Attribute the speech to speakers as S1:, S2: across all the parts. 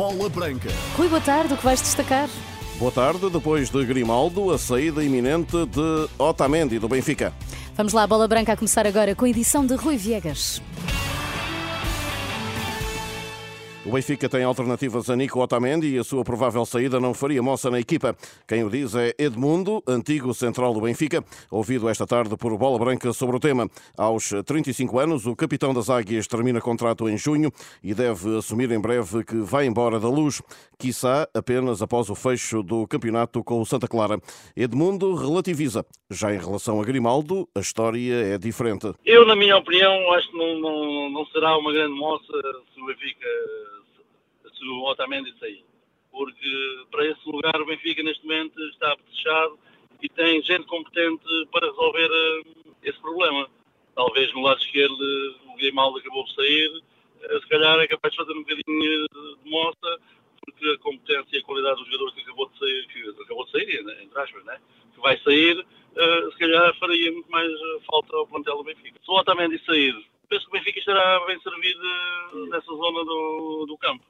S1: Bola Branca.
S2: Rui, boa tarde, o que vais destacar?
S3: Boa tarde, depois de Grimaldo, a saída iminente de Otamendi do Benfica.
S2: Vamos lá, Bola Branca a começar agora com a edição de Rui Viegas.
S3: O Benfica tem alternativas a Nico Otamendi e a sua provável saída não faria moça na equipa. Quem o diz é Edmundo, antigo central do Benfica, ouvido esta tarde por Bola Branca sobre o tema. Aos 35 anos, o capitão das Águias termina contrato em junho e deve assumir em breve que vai embora da luz, quiçá apenas após o fecho do campeonato com o Santa Clara. Edmundo relativiza. Já em relação a Grimaldo, a história é diferente.
S4: Eu, na minha opinião, acho que não, não, não será uma grande moça se o Benfica se o Otamendi sair. Porque para esse lugar o Benfica neste momento está fechado e tem gente competente para resolver uh, esse problema. Talvez no lado esquerdo o Grimaldo acabou de sair, uh, se calhar é capaz de fazer um bocadinho de moça, porque a competência e a qualidade dos jogadores que acabou de sair, que acabou de sair, né, entre aspas, né, que vai sair, uh, se calhar faria muito mais falta ao plantel do Benfica. Se o Otamendi sair, penso que o Benfica estará bem servido nessa zona do, do campo.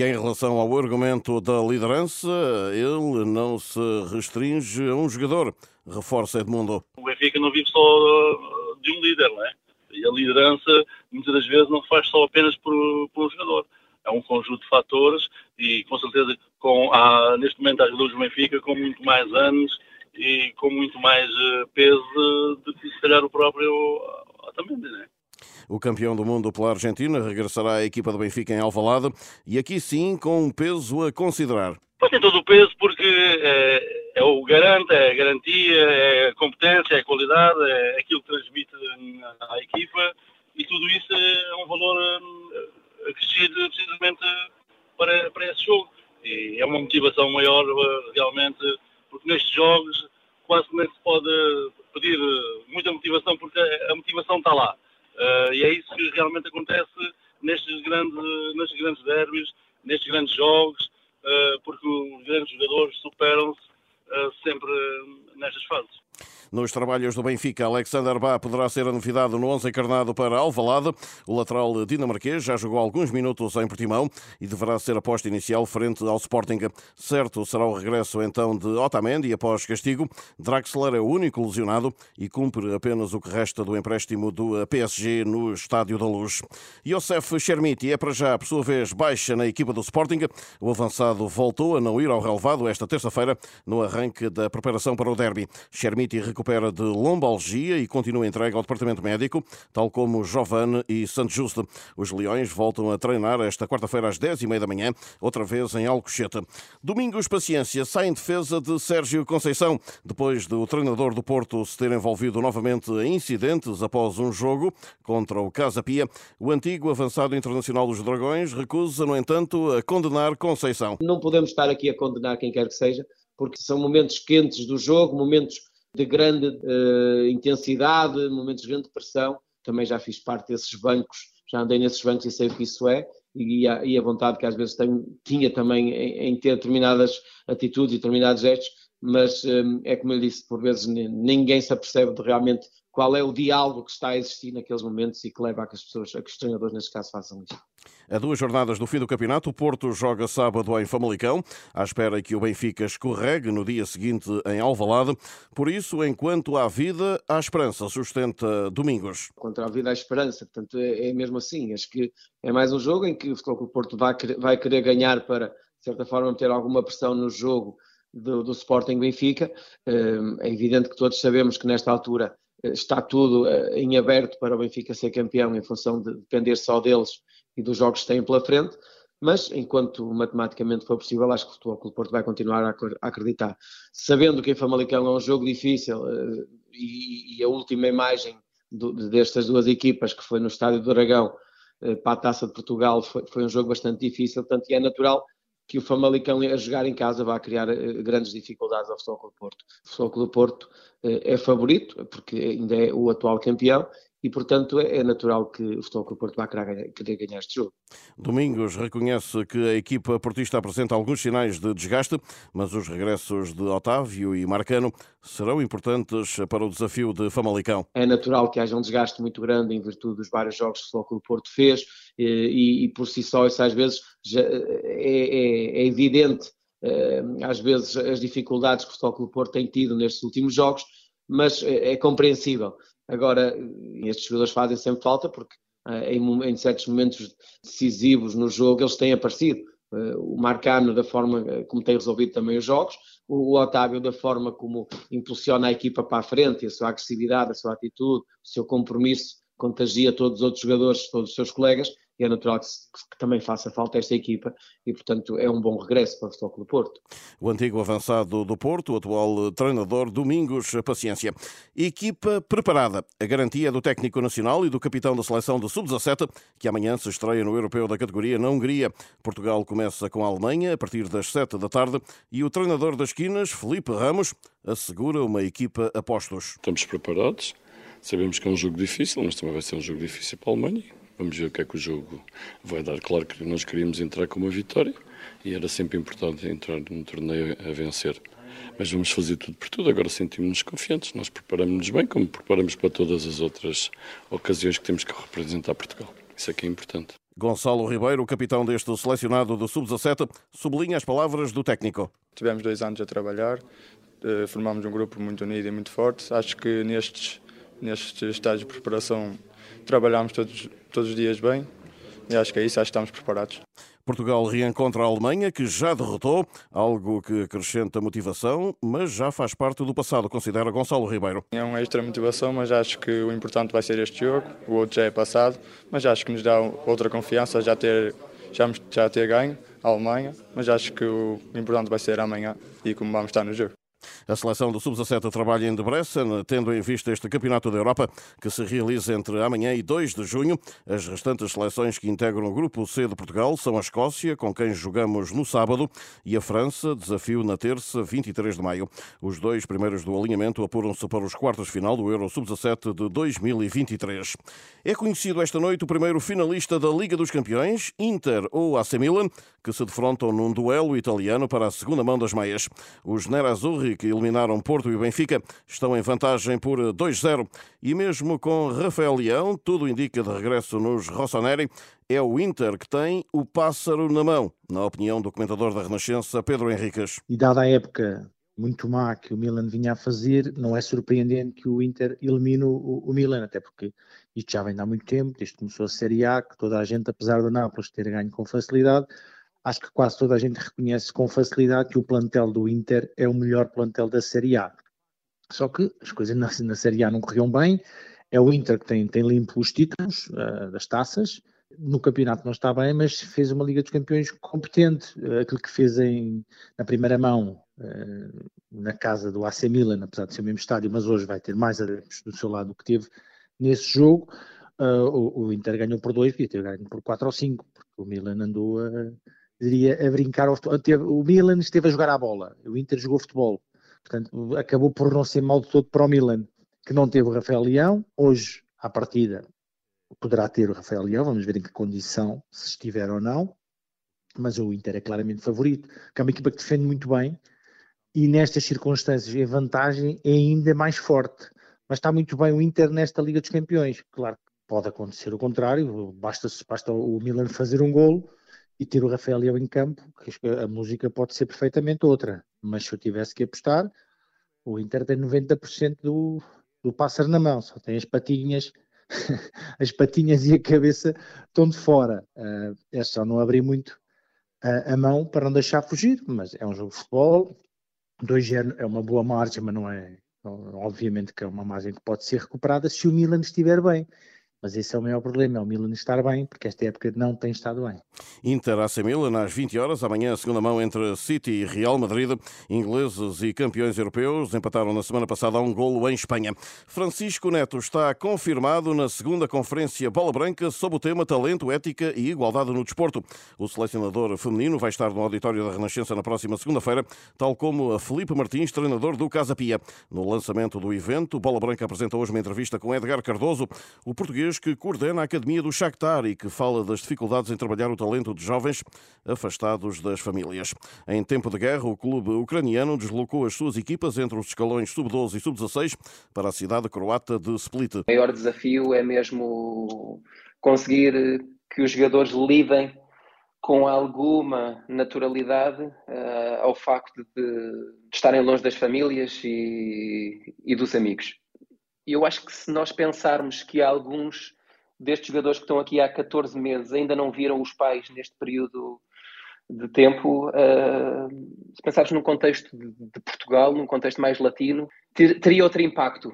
S3: E em relação ao argumento da liderança, ele não se restringe a um jogador, reforça Edmundo.
S4: O Benfica não vive só de um líder, não é? E a liderança, muitas das vezes, não faz só apenas por, por um jogador. É um conjunto de fatores e, com certeza, com, há, neste momento, há jogadores do Benfica com muito mais anos e com muito mais eh, peso do que, se calhar, o próprio Otamendi, não é?
S3: O campeão do mundo pela Argentina regressará à equipa do Benfica em Alvalade e aqui sim com um peso a considerar.
S4: Tem todo o peso porque é, é, o garante, é a garantia, é a competência, é a qualidade, é aquilo que transmite à equipa e tudo isso é um valor eh, acrescido precisamente para, para esse jogo. E é uma motivação maior eh, realmente, porque nestes jogos quase nem se pode pedir muita motivação porque a motivação está lá. Uh, e é isso que realmente acontece nestes grandes, nestes grandes derbys, nestes grandes jogos, uh, porque os grandes jogadores superam-se uh, sempre nestas fases.
S3: Nos trabalhos do Benfica, Alexander Bá poderá ser a novidade no 11 encarnado para Alvalade. O lateral dinamarquês já jogou alguns minutos em Portimão e deverá ser a posta inicial frente ao Sporting. Certo será o regresso então de Otamendi após castigo. Draxler é o único lesionado e cumpre apenas o que resta do empréstimo do PSG no Estádio da Luz. Youssef Chermiti é para já, por sua vez, baixa na equipa do Sporting. O avançado voltou a não ir ao relevado esta terça-feira no arranque da preparação para o derby. Chermiti recupera de lombalgia e continua entregue ao departamento médico, tal como Giovanni e Santos Justo. Os Leões voltam a treinar esta quarta-feira às 10h30 da manhã, outra vez em Alcochete. Domingos Paciência sai em defesa de Sérgio Conceição, depois do treinador do Porto se ter envolvido novamente em incidentes após um jogo contra o Casa Pia. O antigo avançado internacional dos Dragões recusa, no entanto, a condenar Conceição.
S5: Não podemos estar aqui a condenar quem quer que seja, porque são momentos quentes do jogo, momentos de grande uh, intensidade, momentos de grande pressão. Também já fiz parte desses bancos, já andei nesses bancos e sei o que isso é. E a, e a vontade que às vezes tenho, tinha também em, em, ter determinadas atitudes e determinados gestos, mas um, é como eu disse, por vezes ninguém se apercebe de realmente qual é o diálogo que está a existir naqueles momentos e que leva a que as pessoas, a que os treinadores neste caso façam isso.
S3: A duas jornadas do fim do campeonato, o Porto joga sábado em Famalicão, à espera que o Benfica escorregue no dia seguinte em Alvalade. Por isso, enquanto há vida, há esperança, sustenta Domingos.
S5: Enquanto há vida, há esperança. Portanto, é, é mesmo assim. Acho que é mais um jogo em que o Futebol Porto vai querer, vai querer ganhar para, de certa forma, meter alguma pressão no jogo do, do Sporting Benfica. Hum, é evidente que todos sabemos que nesta altura está tudo eh, em aberto para o Benfica ser campeão em função de depender só deles e dos jogos que têm pela frente, mas enquanto matematicamente for possível, acho que o Futebol Clube Porto vai continuar a acreditar. Sabendo que em Famalicão é um jogo difícil eh, e, a última imagem destas duas equipas, que foi no Estádio do Dragão eh, para a Taça de Portugal, foi, um jogo bastante difícil, portanto, é natural que o Famalicão a jogar em casa vai criar uh, grandes dificuldades ao Futebol Clube Porto. O Futebol Clube Porto uh, é favorito, porque ainda é o atual campeão, e, portanto, é, é natural que o Futebol Clube Porto vá querer, querer ganhar este jogo.
S3: Domingos reconhece que a equipa portista apresenta alguns sinais de desgaste, mas os regressos de Otávio e Marcano serão importantes para o desafio de Famalicão.
S5: É natural que haja um desgaste muito grande em virtude dos vários jogos que o Futebol Clube Porto fez, e, e por si só isso às vezes já é, é, é evidente às vezes as dificuldades que o Futebol Clube Porto tem tido nestes últimos jogos, mas é, é compreensível. Agora, estes jogadores fazem sempre falta porque em, em certos momentos decisivos no jogo eles têm aparecido. O Marcano da forma como tem resolvido também os jogos, o Otávio da forma como impulsiona a equipa para a frente, a sua agressividade, a sua atitude, o seu compromisso contagia todos os outros jogadores, todos os seus colegas, e é natural que, que, também faça falta esta equipa e, portanto, é um bom regresso para o Futebol do Porto.
S3: O antigo avançado do Porto, o atual treinador Domingos Paciência. Equipa preparada. A garantia do técnico nacional e do capitão da seleção de Sub-17, que amanhã se estreia no Europeu da categoria na Hungria. Portugal começa com a Alemanha a partir das 7 da tarde e o treinador das esquinas, Felipe Ramos, assegura uma equipa a postos.
S1: Estamos preparados. Sabemos que é um jogo difícil, mas também vai ser um jogo difícil para a Alemanha Vamos ver o que é que o jogo vai dar. Claro que nós queríamos entrar com uma vitória e era sempre importante entrar num torneio a vencer. Mas vamos fazer tudo por tudo. Agora sentimos-nos confiantes. Nós preparamos-nos bem, como preparamos para todas as outras ocasiões que temos que representar Portugal. Isso é que é importante.
S3: Gonçalo Ribeiro, o capitão deste selecionado do Sub-17, sublinha as palavras do técnico.
S6: Tivemos dois anos a trabalhar, eh, formámos um grupo muito unido e muito forte. Acho que nestes, nestes estágios de preparação trabalhámos todos, todos os dias bem e acho que é isso, acho que estamos preparados.
S3: Portugal reencontra a Alemanha, que já derrotou, algo que acrescenta motivação, mas já faz parte do passado, considera Gonçalo Ribeiro.
S6: É uma extra motivação, mas acho que o importante vai ser este jogo, o outro já é passado, mas acho que nos dá outra confiança já ter, já, já ter ganho a Alemanha, mas acho que o importante vai ser amanhã e como vamos estar no jogo.
S3: A seleção do Sub-17 trabalha em Debrecen, tendo em vista este Campeonato da Europa, que se realiza entre amanhã e 2 de junho. As restantes seleções que integram o Grupo C de Portugal são a Escócia, com quem jogamos no sábado, e a França, desafio na terça, 23 de maio. Os dois primeiros do alinhamento apuram-se para os quartos de final do Euro Sub-17 de 2023. É conhecido esta noite o primeiro finalista da Liga dos Campeões, Inter ou AC Milan, que se defrontam num duelo italiano para a segunda mão das meias. Os Nerazzurri, que eliminaram Porto e Benfica, estão em vantagem por 2-0. E mesmo com Rafael Leão, tudo indica de regresso nos Rossoneri, é o Inter que tem o pássaro na mão, na opinião do comentador da Renascença, Pedro Henriques.
S7: E dada a época muito má que o Milan vinha a fazer, não é surpreendente que o Inter elimine o, o Milan, até porque isto já vem há muito tempo, desde que começou a Série A, que toda a gente, apesar do Nápoles ter ganho com facilidade, acho que quase toda a gente reconhece com facilidade que o plantel do Inter é o melhor plantel da Série A. Só que as coisas na, na Série A não corriam bem, é o Inter que tem, tem limpo os títulos uh, das taças, no campeonato não está bem, mas fez uma Liga dos Campeões competente. Uh, aquilo que fez em, na primeira mão, uh, na casa do AC Milan, apesar de ser o mesmo estádio, mas hoje vai ter mais adeptos do seu lado do que teve nesse jogo. O, o, Inter ganhou por dois, podia ter ganho por quatro ou cinco, porque o Milan andou a diria, a brincar ao futebol. O Milan esteve a jogar a bola, o Inter jogou futebol. Portanto, acabou por não ser mal de todo para o Milan, que não teve o Rafael Leão. Hoje, à partida, poderá ter o Rafael Leão, vamos ver em que condição, se estiver ou não. Mas o Inter é claramente favorito, que é uma equipa que defende muito bem e nestas circunstâncias a vantagem é ainda mais forte. Mas está muito bem o Inter nesta Liga dos Campeões. Claro que pode acontecer o contrário, basta, basta o Milan fazer um golo e ter o Rafael Leão em campo, a música pode ser perfeitamente outra. Mas se eu tivesse que apostar, o Inter tem 90% do, do pássaro na mão, só tem as patinhas, as patinhas e a cabeça estão de fora. Uh, é só não abrir muito a, a mão para não deixar fugir, mas é um jogo de futebol, 2-0 é uma boa margem, mas não é, obviamente que é uma margem que pode ser recuperada se o Milan estiver bem. Mas esse é o maior problema, é o Milan estar bem, porque esta época não tem estado bem.
S3: Inter AC Milan às 20 horas, amanhã a segunda mão entre City e Real Madrid. Ingleses e campeões europeus empataram na semana passada a um golo em Espanha. Francisco Neto está confirmado na segunda conferência Bola Branca sob o tema Talento, Ética e Igualdade no Desporto. O selecionador feminino vai estar no auditório da Renascença na próxima segunda-feira, tal como a Felipe Martins, treinador do Casa Pia. No lançamento do evento, Bola Branca apresenta hoje uma entrevista com Edgar Cardoso, o português que coordena a Academia do Shakhtar e que fala das dificuldades em trabalhar o talento de jovens afastados das famílias. Em tempo de guerra, o clube ucraniano deslocou as suas equipas entre os escalões sub-12 e sub-16 para a cidade croata de Split.
S8: O maior desafio é mesmo conseguir que os jogadores lidem com alguma naturalidade uh, ao facto de, de, estarem longe das famílias e, e dos amigos. E eu acho que se nós pensarmos que alguns destes jogadores que estão aqui há 14 meses ainda não viram os pais neste período de tempo, uh, se pensarmos num contexto de, de, Portugal, num contexto mais latino, ter, teria outro impacto.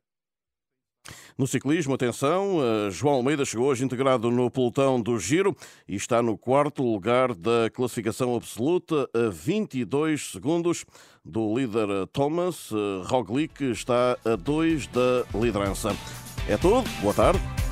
S3: No ciclismo, atenção, uh, João Almeida chegou hoje integrado no pelotão do Giro e está no quarto lugar da classificação absoluta, a 22 segundos do líder Thomas. Uh, Roglic está a 2 da liderança. É tudo, boa tarde.